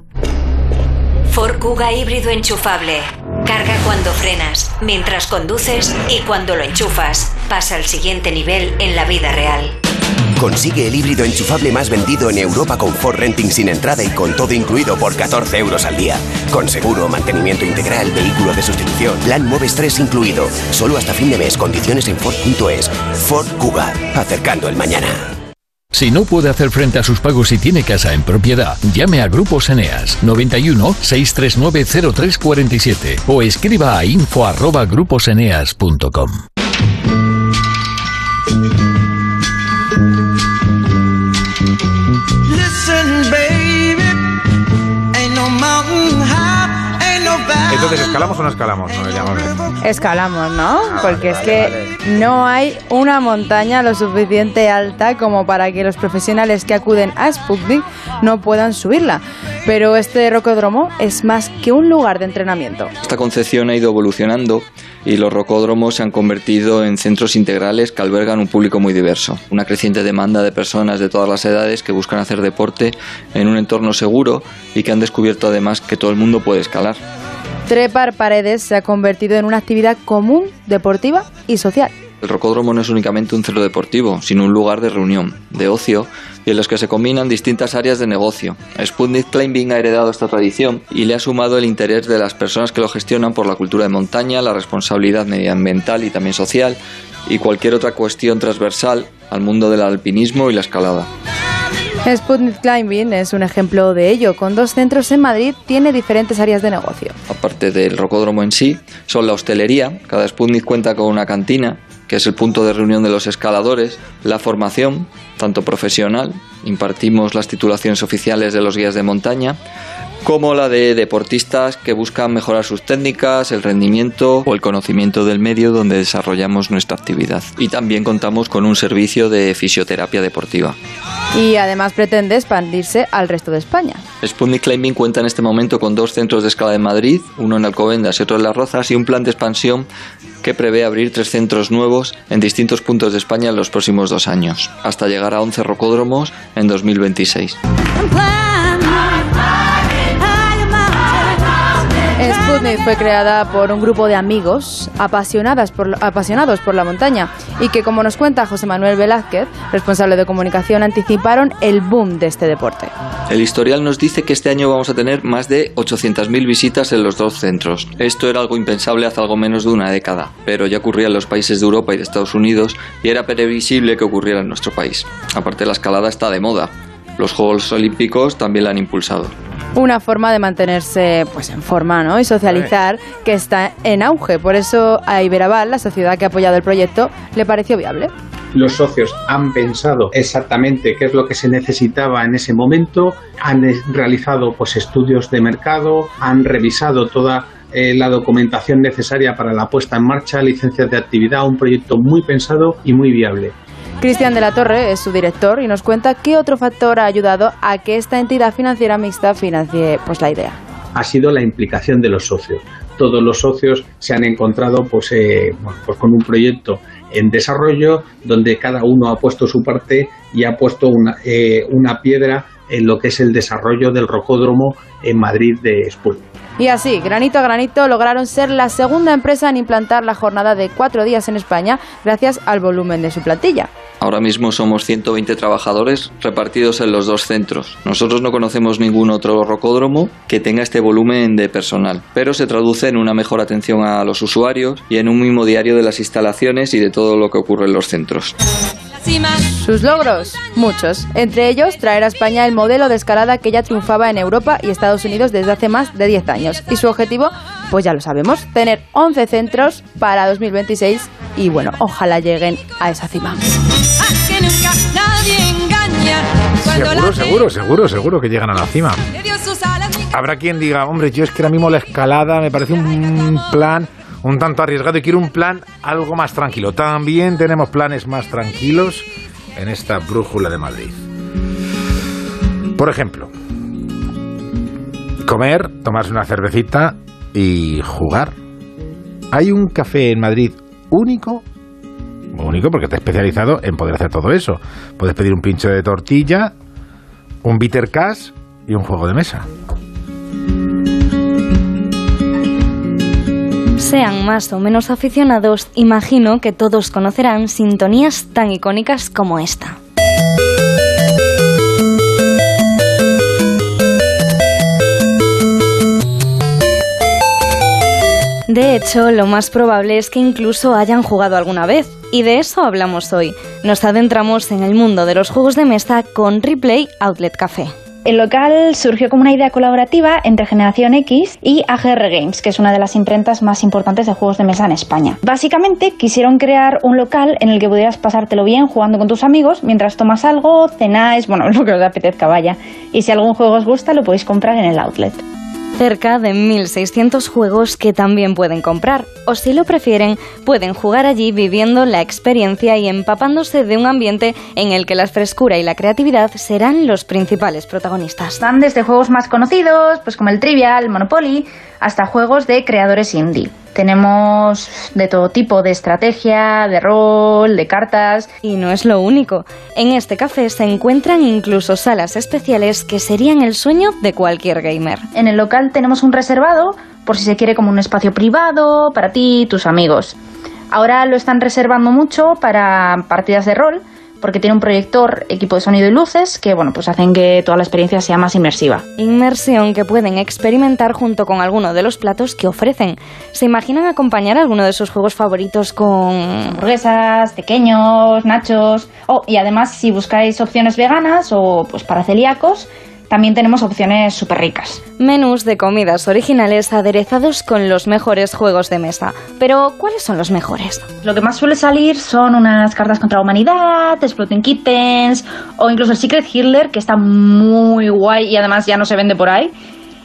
Speaker 29: Ford Kuga híbrido enchufable. Carga cuando frenas, mientras conduces y cuando lo enchufas. Pasa al siguiente nivel en la vida real.
Speaker 35: Consigue el híbrido enchufable más vendido en Europa con Ford Renting sin entrada y con todo incluido por 14 euros al día. Con seguro, mantenimiento integral, vehículo de sustitución, plan Moves 3 incluido. Solo hasta fin de mes, condiciones en Ford.es. Ford Kuga, acercando el mañana.
Speaker 36: Si no puede hacer frente a sus pagos y tiene casa en propiedad, llame a Grupos Eneas 91 639 0347 o escriba a info@gruposeneas.com.
Speaker 2: Entonces, ¿escalamos o no escalamos?
Speaker 37: Escalamos, ¿no?
Speaker 2: Ah,
Speaker 37: Porque
Speaker 2: vale,
Speaker 37: es que
Speaker 2: vale,
Speaker 37: no hay una montaña lo suficiente alta como para que los profesionales que acuden a Sputnik no puedan subirla. Pero este rocódromo es más que un lugar de entrenamiento.
Speaker 38: Esta concepción ha ido evolucionando y los rocódromos se han convertido en centros integrales que albergan un público muy diverso. Una creciente demanda de personas de todas las edades que buscan hacer deporte en un entorno seguro y que han descubierto además que todo el mundo puede escalar.
Speaker 37: Trepar paredes se ha convertido en una actividad común, deportiva y social.
Speaker 38: El rocódromo no es únicamente un centro deportivo, sino un lugar de reunión, de ocio y en los que se combinan distintas áreas de negocio. Sputnik Climbing ha heredado esta tradición y le ha sumado el interés de las personas que lo gestionan por la cultura de montaña, la responsabilidad medioambiental y también social y cualquier otra cuestión transversal al mundo del alpinismo y la escalada.
Speaker 37: Sputnik Climbing es un ejemplo de ello. Con dos centros en Madrid tiene diferentes áreas de negocio.
Speaker 38: Aparte del rocódromo en sí, son la hostelería, cada Sputnik cuenta con una cantina, que es el punto de reunión de los escaladores, la formación, tanto profesional, impartimos las titulaciones oficiales de los guías de montaña, como la de deportistas que buscan mejorar sus técnicas, el rendimiento o el conocimiento del medio donde desarrollamos nuestra actividad. Y también contamos con un servicio de fisioterapia deportiva.
Speaker 37: Y además pretende expandirse al resto de España.
Speaker 38: Sputnik Climbing cuenta en este momento con dos centros de escala en Madrid, uno en Alcobendas y otro en Las Rozas, y un plan de expansión que prevé abrir tres centros nuevos en distintos puntos de España en los próximos dos años, hasta llegar a 11 rocódromos en 2026.
Speaker 37: Fue creada por un grupo de amigos apasionadas apasionados por la montaña y que, como nos cuenta José Manuel Velázquez, responsable de comunicación, anticiparon el boom de este deporte.
Speaker 38: El historial nos dice que este año vamos a tener más de 800.000 visitas en los dos centros. Esto era algo impensable hace algo menos de una década, pero ya ocurría en los países de Europa y de Estados Unidos y era previsible que ocurriera en nuestro país. Aparte, la escalada está de moda. Los Juegos Olímpicos también la han impulsado.
Speaker 37: Una forma de mantenerse pues en forma ¿no? y socializar que está en auge. Por eso a Iberaval, la sociedad que ha apoyado el proyecto, le pareció viable.
Speaker 39: Los socios han pensado exactamente qué es lo que se necesitaba en ese momento, han realizado pues, estudios de mercado, han revisado toda eh, la documentación necesaria para la puesta en marcha, licencias de actividad, un proyecto muy pensado y muy viable.
Speaker 37: Cristian de la Torre es su director y nos cuenta qué otro factor ha ayudado a que esta entidad financiera mixta financie pues, la idea.
Speaker 39: Ha sido la implicación de los socios. Todos los socios se han encontrado pues, eh, pues con un proyecto en desarrollo donde cada uno ha puesto su parte y ha puesto una, eh, una piedra en lo que es el desarrollo del rocódromo en Madrid de Sputnik.
Speaker 37: Y así, granito a granito, lograron ser la segunda empresa en implantar la jornada de cuatro días en España gracias al volumen de su plantilla.
Speaker 38: Ahora mismo somos 120 trabajadores repartidos en los dos centros. Nosotros no conocemos ningún otro rocódromo que tenga este volumen de personal, pero se traduce en una mejor atención a los usuarios y en un mismo diario de las instalaciones y de todo lo que ocurre en los centros.
Speaker 37: Sus logros, muchos. Entre ellos, traer a España el modelo de escalada que ya triunfaba en Europa y Estados Unidos desde hace más de 10 años. Y su objetivo, pues ya lo sabemos, tener 11 centros para 2026 y bueno, ojalá lleguen a esa cima.
Speaker 2: Seguro, seguro, seguro, seguro que llegan a la cima. Habrá quien diga, hombre, yo es que ahora mismo la escalada me parece un plan un tanto arriesgado y quiero un plan algo más tranquilo. También tenemos planes más tranquilos en esta brújula de Madrid. Por ejemplo, comer, tomarse una cervecita y jugar. Hay un café en Madrid único, único porque está especializado en poder hacer todo eso. Puedes pedir un pincho de tortilla, un bitter cash y un juego de mesa.
Speaker 40: Sean más o menos aficionados, imagino que todos conocerán sintonías tan icónicas como esta. De hecho, lo más probable es que incluso hayan jugado alguna vez, y de eso hablamos hoy. Nos adentramos en el mundo de los juegos de mesa con Replay Outlet Café.
Speaker 41: El local surgió como una idea colaborativa entre Generación X y AGR Games, que es una de las imprentas más importantes de juegos de mesa en España. Básicamente quisieron crear un local en el que pudieras pasártelo bien jugando con tus amigos mientras tomas algo, cenáis, bueno, lo que os apetezca, vaya. Y si algún juego os gusta, lo podéis comprar en el outlet.
Speaker 40: Cerca de 1.600 juegos que también pueden comprar, o si lo prefieren, pueden jugar allí viviendo la experiencia y empapándose de un ambiente en el que la frescura y la creatividad serán los principales protagonistas.
Speaker 41: Están desde juegos más conocidos, pues como el Trivial, Monopoly, hasta juegos de creadores indie. Tenemos de todo tipo de estrategia, de rol, de cartas.
Speaker 40: Y no es lo único. En este café se encuentran incluso salas especiales que serían el sueño de cualquier gamer.
Speaker 41: En el local tenemos un reservado por si se quiere como un espacio privado para ti y tus amigos. Ahora lo están reservando mucho para partidas de rol porque tiene un proyector, equipo de sonido y luces que bueno, pues hacen que toda la experiencia sea más inmersiva.
Speaker 40: Inmersión que pueden experimentar junto con alguno de los platos que ofrecen. ¿Se imaginan acompañar alguno de sus juegos favoritos con
Speaker 41: hamburguesas, pequeños, nachos? Oh, y además si buscáis opciones veganas o pues para celíacos, también tenemos opciones súper ricas.
Speaker 40: Menús de comidas originales aderezados con los mejores juegos de mesa. Pero, ¿cuáles son los mejores?
Speaker 41: Lo que más suele salir son unas cartas contra la humanidad, Exploding Kittens o incluso el Secret Hitler, que está muy guay y además ya no se vende por ahí.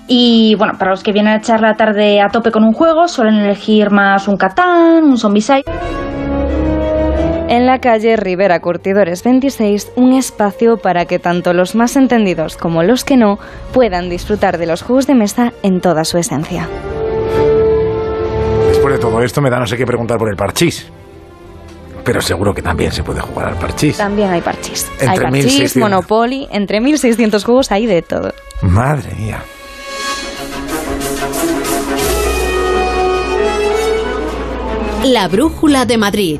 Speaker 41: Y bueno, para los que vienen a echar la tarde a tope con un juego, suelen elegir más un Catán, un Zombicide
Speaker 40: en la calle Rivera Curtidores 26 un espacio para que tanto los más entendidos como los que no puedan disfrutar de los juegos de mesa en toda su esencia.
Speaker 2: Después de todo esto me da no sé qué preguntar por el parchís. Pero seguro que también se puede jugar al parchís.
Speaker 40: También hay parchís. hay parchís, Monopoly, entre 1600 juegos hay de todo.
Speaker 2: Madre mía.
Speaker 42: La Brújula de Madrid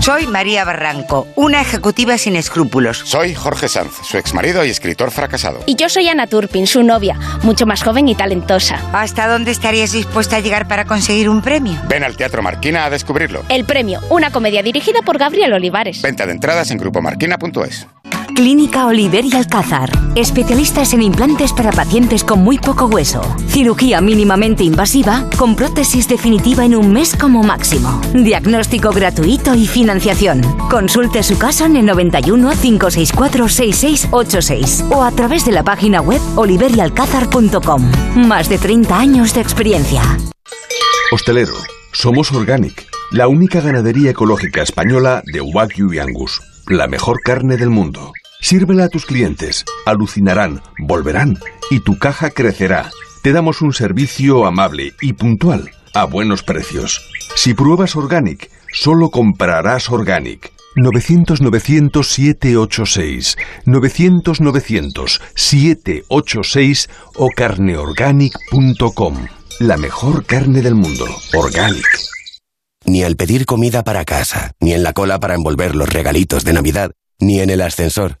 Speaker 43: Soy María Barranco, una ejecutiva sin escrúpulos.
Speaker 44: Soy Jorge Sanz, su exmarido y escritor fracasado.
Speaker 45: Y yo soy Ana Turpin, su novia, mucho más joven y talentosa.
Speaker 43: ¿Hasta dónde estarías dispuesta a llegar para conseguir un premio?
Speaker 44: Ven al Teatro Marquina a descubrirlo.
Speaker 45: El premio, una comedia dirigida por Gabriel Olivares.
Speaker 44: Venta de entradas en grupomarquina.es.
Speaker 1: Clínica Oliver y Alcázar. Especialistas en implantes para pacientes con muy poco hueso. Cirugía mínimamente invasiva con prótesis definitiva en un mes como máximo. Diagnóstico gratuito y financiación. Consulte su caso en el 91 564 6686 o a través de la página web oliverialcázar.com. Más de 30 años de experiencia.
Speaker 46: Hostelero, somos Organic, la única ganadería ecológica española de Wagyu y Angus, la mejor carne del mundo. Sírvela a tus clientes, alucinarán, volverán y tu caja crecerá. Te damos un servicio amable y puntual, a buenos precios. Si pruebas Organic, solo comprarás Organic. 900-900-786, 900-900-786 o carneorganic.com. La mejor carne del mundo, Organic.
Speaker 35: Ni al pedir comida para casa, ni en la cola para envolver los regalitos de Navidad, ni en el ascensor.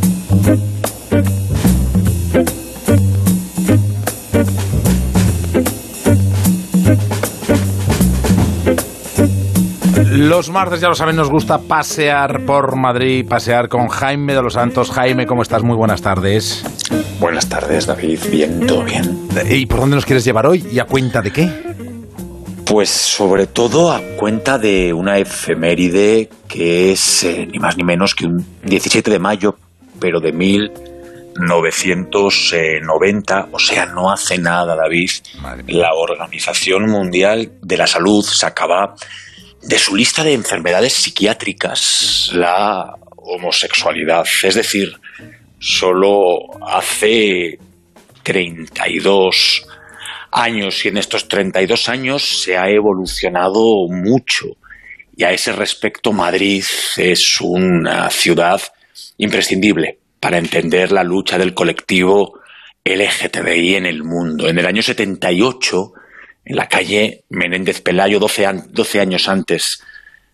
Speaker 2: Los martes, ya lo saben, nos gusta pasear por Madrid, pasear con Jaime de los Santos. Jaime, ¿cómo estás? Muy buenas tardes.
Speaker 47: Buenas tardes, David. Bien, todo bien.
Speaker 2: ¿Y por dónde nos quieres llevar hoy? ¿Y a cuenta de qué?
Speaker 47: Pues sobre todo a cuenta de una efeméride que es eh, ni más ni menos que un 17 de mayo, pero de 1990, o sea, no hace nada, David. La Organización Mundial de la Salud sacaba de su lista de enfermedades psiquiátricas la homosexualidad. Es decir, solo hace 32 años y en estos 32 años se ha evolucionado mucho. Y a ese respecto Madrid es una ciudad imprescindible para entender la lucha del colectivo LGTBI en el mundo. En el año 78 en la calle Menéndez Pelayo, 12, 12 años antes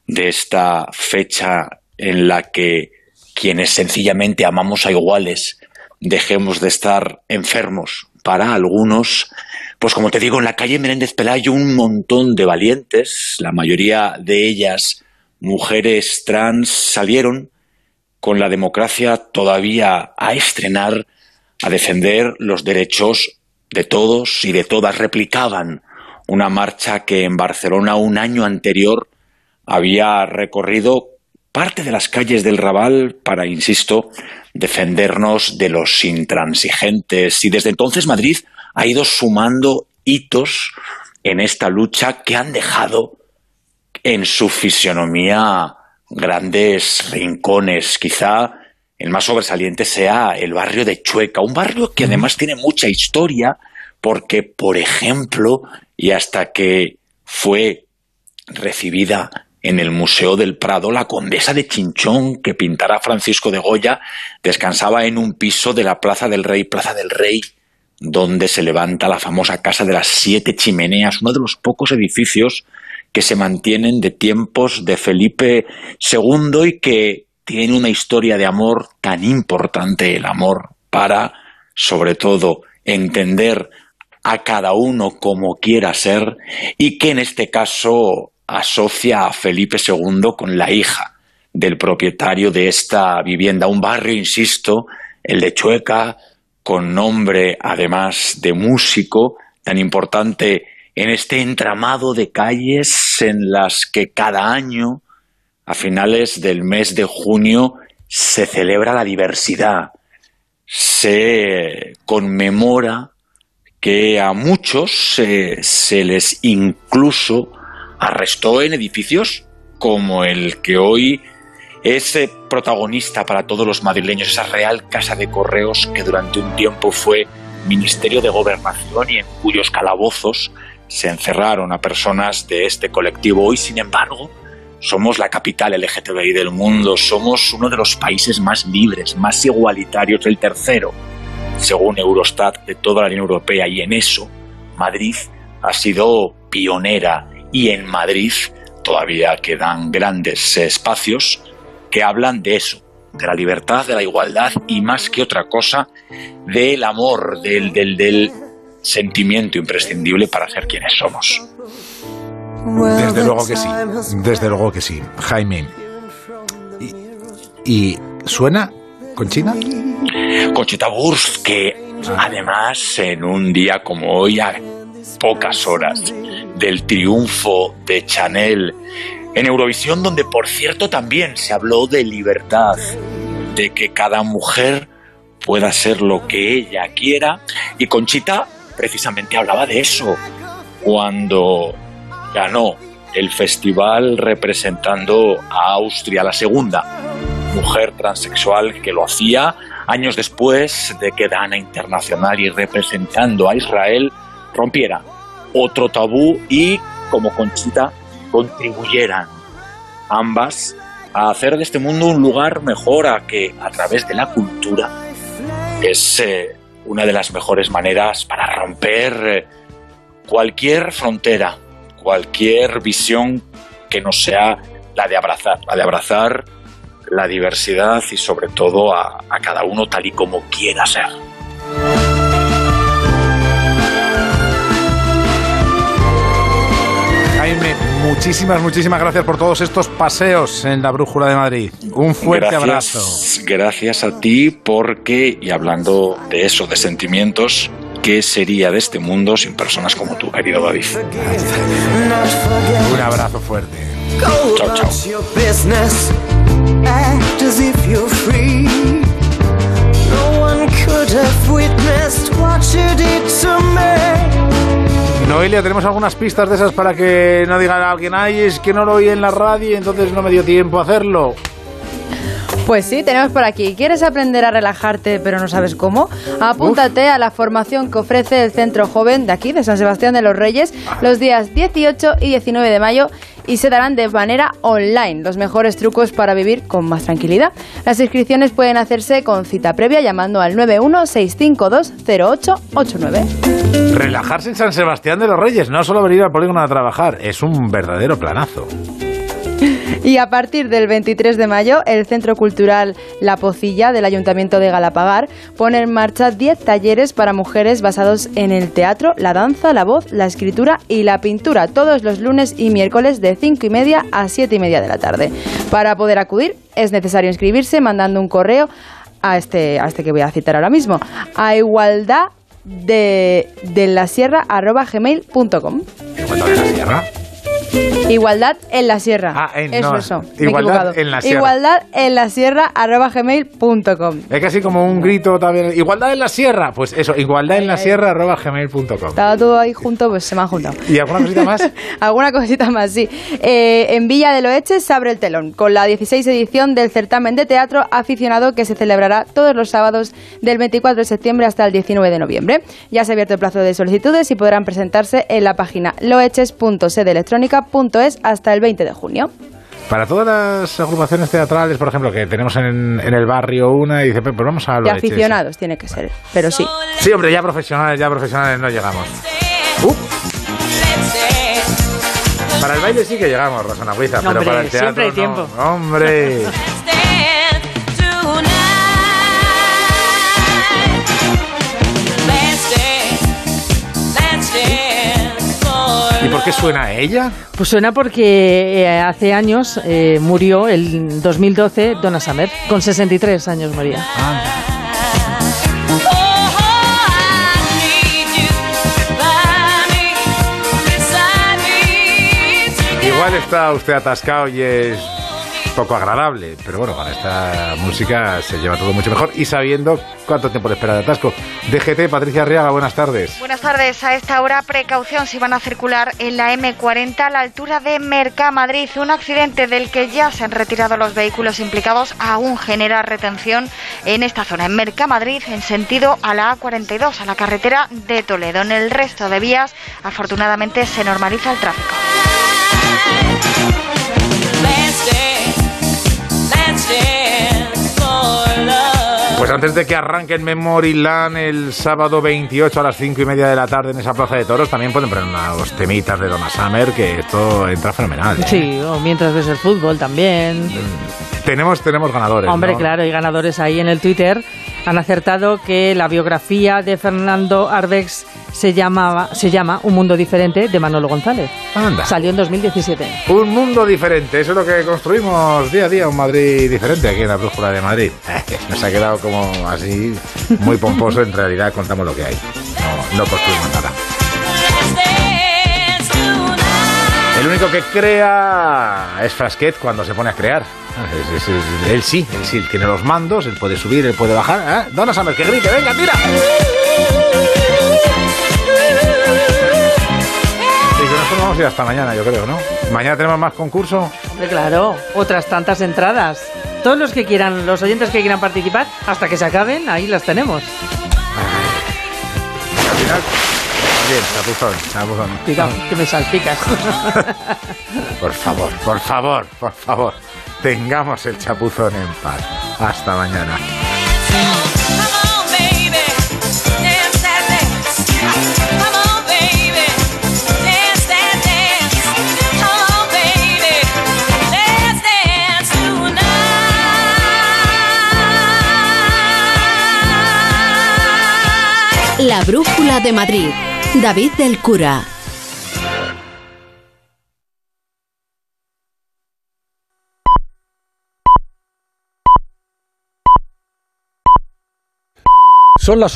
Speaker 47: de esta fecha en la que quienes sencillamente amamos a iguales dejemos de estar enfermos. Para algunos, pues como te digo, en la calle Menéndez Pelayo un montón de valientes, la mayoría de ellas mujeres trans, salieron con la democracia todavía a estrenar, a defender los derechos de todos y de todas. Replicaban una marcha que en Barcelona un año anterior había recorrido parte de las calles del Raval para, insisto, defendernos de los intransigentes. Y desde entonces Madrid ha ido sumando hitos en esta lucha que han dejado en su fisionomía grandes rincones. Quizá el más sobresaliente sea el barrio de Chueca, un barrio que además tiene mucha historia porque, por ejemplo, y hasta que fue recibida en el Museo del Prado, la condesa de Chinchón, que pintara Francisco de Goya, descansaba en un piso de la Plaza del Rey, Plaza del Rey, donde se levanta la famosa Casa de las Siete Chimeneas, uno de los pocos edificios que se mantienen de tiempos de Felipe II y que tiene una historia de amor tan importante, el amor para, sobre todo, entender a cada uno como quiera ser y que en este caso asocia a Felipe II con la hija del propietario de esta vivienda, un barrio, insisto, el de Chueca, con nombre además de músico, tan importante en este entramado de calles en las que cada año, a finales del mes de junio, se celebra la diversidad, se conmemora que a muchos se, les incluso arrestó en edificios como el que hoy es protagonista para todos los madrileños, esa Real Casa de Correos que durante un tiempo fue Ministerio de Gobernación y en cuyos calabozos se encerraron a personas de este colectivo. Hoy, sin embargo, somos la capital LGTBI del mundo, somos uno de los países más libres, más igualitarios, el tercero según Eurostat, de toda la Unión Europea y en eso Madrid ha sido pionera y en Madrid todavía quedan grandes espacios que hablan de eso, de la libertad, de la igualdad y más que otra cosa, del amor, del, del, del sentimiento imprescindible para ser quienes somos.
Speaker 2: Desde luego que sí, desde luego que sí. Jaime. ¿Y, y suena Conchina?
Speaker 47: Conchita Wurst, que además en un día como hoy, a pocas horas del triunfo de Chanel en Eurovisión, donde por cierto también se habló de libertad, de que cada mujer pueda ser lo que ella quiera, y Conchita precisamente hablaba de eso cuando ganó el festival representando a Austria, la segunda mujer transexual que lo hacía años después de que Dana Internacional y representando a Israel rompiera otro tabú y, como Conchita, contribuyeran ambas a hacer de este mundo un lugar mejor, a que a través de la cultura es eh, una de las mejores maneras para romper eh, cualquier frontera, cualquier visión que no sea la de abrazar, la de abrazar la diversidad y sobre todo a, cada uno tal y como quiera ser.
Speaker 2: Jaime, muchísimas, muchísimas gracias por todos estos paseos en la Brújula de Madrid. Un fuerte abrazo.
Speaker 47: Gracias a ti porque, y hablando de eso, de sentimientos, ¿qué sería de este mundo sin personas como tú, querido David?
Speaker 2: Un abrazo fuerte.
Speaker 47: Chao, chao.
Speaker 2: act as if you're free. No one could have witnessed what you did to me. Noelia, tenemos algunas pistas de esas para que no digan a alguien, ay, es que no lo oí en la radio y entonces no me dio tiempo a hacerlo.
Speaker 37: Pues sí, tenemos por aquí. ¿Quieres aprender a relajarte pero no sabes cómo? Apúntate a la formación que ofrece el Centro Joven de aquí, de San Sebastián de los Reyes, los días 18 y 19 de mayo y se darán de manera online los mejores trucos para vivir con más tranquilidad. Las inscripciones pueden hacerse con cita previa llamando al 916520889.
Speaker 2: Relajarse en San Sebastián de los Reyes, no solo venir al polígono a trabajar, es un verdadero planazo.
Speaker 37: Y a partir del 23 de mayo, el Centro Cultural La Pocilla del Ayuntamiento de Galapagar pone en marcha 10 talleres para mujeres basados en el teatro, la danza, la voz, la escritura y la pintura, todos los lunes y miércoles de 5 y media a 7 y media de la tarde. Para poder acudir, es necesario inscribirse mandando un correo a este, a este que voy a citar ahora mismo, a igualdad de, de la sierra arroba gmail.com.
Speaker 2: ¿Igualdad de la sierra?
Speaker 37: Igualdad en la sierra.
Speaker 2: Ah, en-
Speaker 37: eso,
Speaker 2: no,
Speaker 37: eso.
Speaker 2: igualdad en la sierra.
Speaker 37: Igualdad en la sierra arroba gmail.com.
Speaker 2: Es casi como un grito también. Igualdad en la sierra. Pues eso, igualdad en la sierra arroba gmail.com.
Speaker 37: Estaba todo ahí junto, pues se me ha juntado.
Speaker 2: ¿Y alguna cosita más?
Speaker 37: Alguna cosita más, sí. Eh, en Villa de Loeches se abre el telón con la 16 edición del certamen de teatro aficionado que se celebrará todos los sábados del 24 de septiembre hasta el 19 de noviembre. Ya se ha abierto el plazo de solicitudes y podrán presentarse en la página loeches.sedeelectrónica.es hasta el 20 de junio.
Speaker 2: Para todas las agrupaciones teatrales, por ejemplo, que tenemos en, en el barrio una y dice, pues vamos a
Speaker 37: De
Speaker 2: lo
Speaker 37: aficionados tiene que ser, pero sí.
Speaker 2: Sí, hombre, ya profesionales, ya profesionales no llegamos. Uh. Para el baile sí que llegamos, Rosana Huiza, pero
Speaker 5: Hombre,
Speaker 2: para el teatro
Speaker 5: siempre hay
Speaker 2: no.
Speaker 5: tiempo.
Speaker 2: Hombre. ¿Y por qué suena a ella?
Speaker 5: Pues suena porque eh, hace años eh, murió, el 2012, Donna Summer. Con 63 años moría.
Speaker 2: Igual está usted atascado y es poco agradable, pero bueno, con esta música se lleva todo mucho mejor y sabiendo cuánto tiempo le espera de atasco. DGT, Patricia Arriaga, buenas tardes.
Speaker 4: Buenas tardes. A esta hora, precaución si van a circular en la M40 a la altura de Mercamadrid. Un accidente del que ya se han retirado los vehículos implicados aún genera retención en esta zona. En Mercamadrid, en sentido a la A42, a la carretera de Toledo. En el resto de vías, afortunadamente, se normaliza el tráfico.
Speaker 2: Pues antes de que arranque en Memory Land el sábado 28 a las 5 y media de la tarde en esa plaza de toros, también pueden poner unos temitas de Donna Summer, que esto entra fenomenal. ¿eh?
Speaker 5: Sí, o mientras ves el fútbol también.
Speaker 2: Tenemos, tenemos ganadores.
Speaker 5: Hombre,
Speaker 2: ¿no?
Speaker 5: claro, hay ganadores ahí en el Twitter. Han acertado que la biografía de Fernando Arbex se, llamaba, se llama Un mundo diferente de Manolo González.
Speaker 2: Anda.
Speaker 5: Salió en 2017.
Speaker 2: Un mundo diferente, eso es lo que construimos día a día, un Madrid diferente aquí en la brújula de Madrid. Nos ha quedado como así, muy pomposo, en realidad contamos lo que hay, no, no construimos nada. El único que crea es Frasquet cuando se pone a crear. Es- es- es- él sí, él sí, él tiene los mandos, él puede subir, él puede bajar. ¿eh? Donna Summer, que grite, venga, tira. Y con esto nos vamos a ir hasta mañana, yo creo, ¿no? Mañana tenemos más concurso.
Speaker 5: Hombre, claro, otras tantas entradas. Todos los que quieran, los oyentes que quieran participar, hasta que se acaben, ahí las tenemos.
Speaker 2: Al final, bien, chapuzón, chapuzón.
Speaker 5: Cuidado, que me salpicas.
Speaker 2: Por favor, por favor, por favor, tengamos el chapuzón en paz. Hasta mañana.
Speaker 1: La Brújula de Madrid. David del Cura.
Speaker 48: Son las ocho.